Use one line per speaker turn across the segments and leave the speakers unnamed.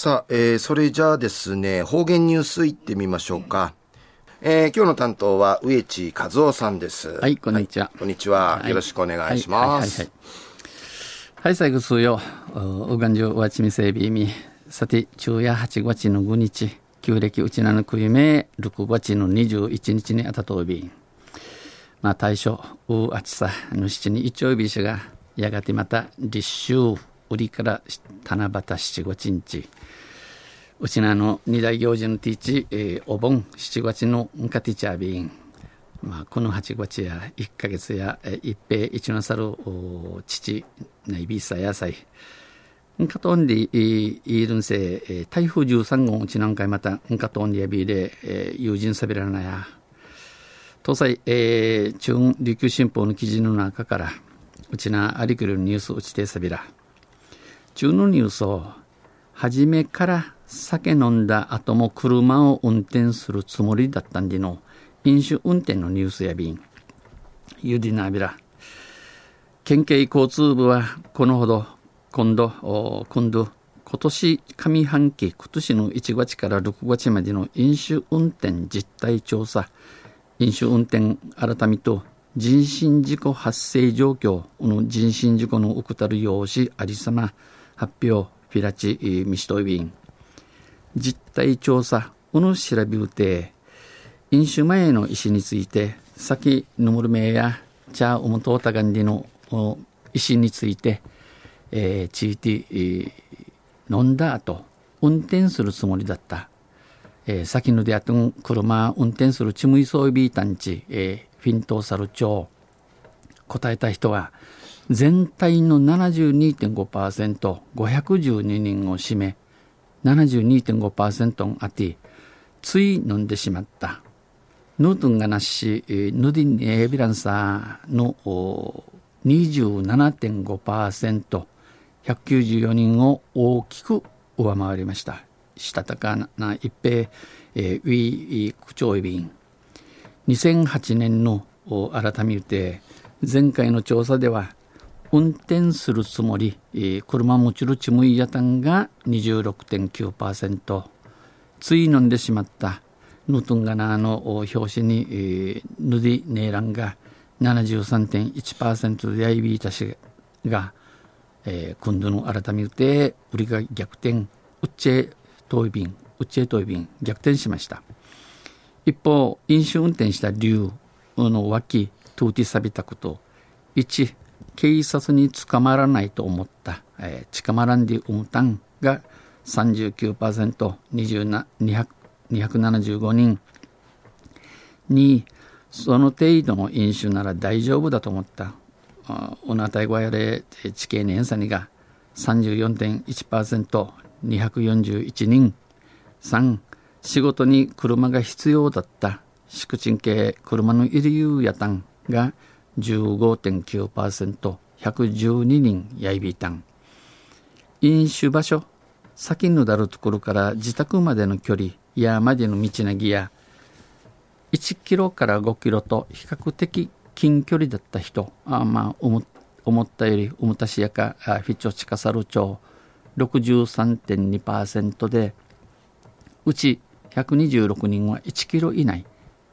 さあ、えー、それじゃあですね、方言ニュースいってみましょうか。えー、今日の担当は植地和夫さんです。
はい、こんにちは。はい、
こんにちは、はい、よろしくお願いします。はい、
はい、最後数よ、うがんじゅうわちみせびみ、さて、昼夜8月の5日、旧暦うちなのくゆめ、6月の21日にあたとび、まあ、大正、うあちさ、ぬしちに一応びしが、やがてまた立秋、売りから七夕七五日、うちなの二大行事のティーチ、えー、お盆七月のんかティチャービン、まあ、この八月や一ヶ月や、えー、一平一の猿父ないびさ野菜。んかとんでいるんせ、えー、台風十三号うちなんかいまたんかとんでやびで、えー、友人さびらなや。東西、えー、中琉球新報の記事の中からうちなありくるニュースうちてさびら。中のニュースを初めから酒飲んだ後も車を運転するつもりだったんでの飲酒運転のニュースや便ゆでなびら。県警交通部はこのほど今度今度今年上半期今年の1月から6月までの飲酒運転実態調査。飲酒運転改めと人身事故発生状況の人身事故の怠る用紙ありさま。発表フィラチミシトイビン実態調査うぬ調べうて飲酒前の医師について先ぬむるめや茶うむとうたがんりの医師について、えー、ちいて、えー、飲んだ後運転するつもりだった、えー、先のであとん車運転するちむいそうびいたんち、えー、フィントーサル町答えた人は全体の 72.5%512 人を占め72.5%あってつい飲んでしまった。ヌートンがなしヌディンエビランサーの 27.5%194 人を大きく上回りました。したたかな一平、えー、ウィー区長委員2008年の改めて前回の調査では運転するつもり、え車持ちるちむいやたんが26.9%つい飲んでしまった。ヌトンガナの表紙に、ヌディネーランが73.1%でやいびいたしが、えー、今度の改めて売りが逆転ウッチェトイビンウッチェトイビン逆転しました。一方飲酒運転した理由の脇トゥーティサビタクと。1警察に捕まらないと思った、えー、捕まらんでうむたんが 39%275 人。にその程度の飲酒なら大丈夫だと思った。おなたいごやれ地形年差にが 34.1%241 人。3仕事に車が必要だった。宿賃系車の入りゆうやたんが15.9%、112人やいびいたん。飲酒場所、先のだるところから自宅までの距離やまでの道なぎや、1キロから5キロと比較的近距離だった人、あまあ思思ったよりおもたしやかフィチョチカサル町63.2%で、うち126人は1キロ以内、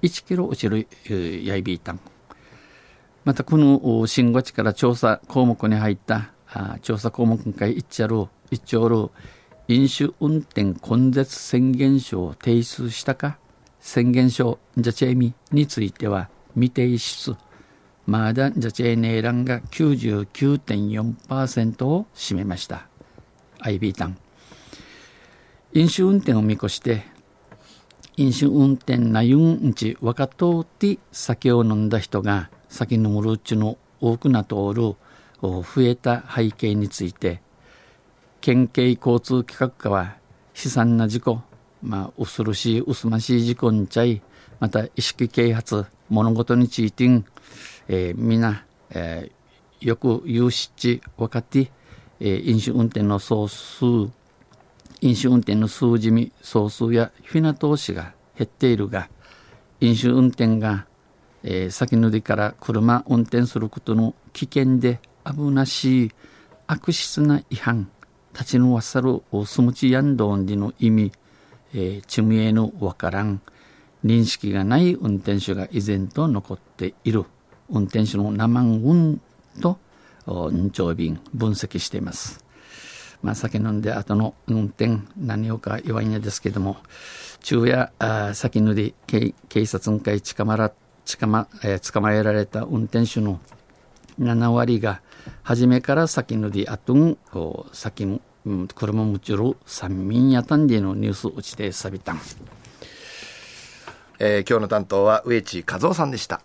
1キロ落ちるやいびいたん。またこの新五地から調査項目に入った調査項目会一丁る一丁る飲酒運転根絶宣言書を提出したか宣言書ジャチェミについては未提出。まだジャチェネーランが99.4%を占めました。IB タン。飲酒運転を見越して飲酒運転なゆんち若とうて酒を飲んだ人が先のむるうちの多くな通る増えた背景について県警交通企画課は悲惨な事故まあ恐ろしい薄ましい事故にちゃいまた意識啓発物事についてん、えー、みな、えー、よく有識分かって、えー、飲酒運転の総数飲酒運転の数字み総数やフィナ投資が減っているが飲酒運転がえー、先乗りから車運転することの危険で危なしい悪質な違反立ちぬわさるおすむちやんどんでの意味、えー、ちむえぬわからん、認識がない運転手が依然と残っている。運転手の生運と、運長便分析しています。まあ、酒飲んで後の運転何をか弱いんやですけども昼夜あ先ぬり警察会捕まら捕ま,、えー、捕まえられた運転手の7割が初めから先ぬりあとん先うん、車もちる三民やたんでのニュース落ちてさびたん、
えー、今日の担当は植地和夫さんでした。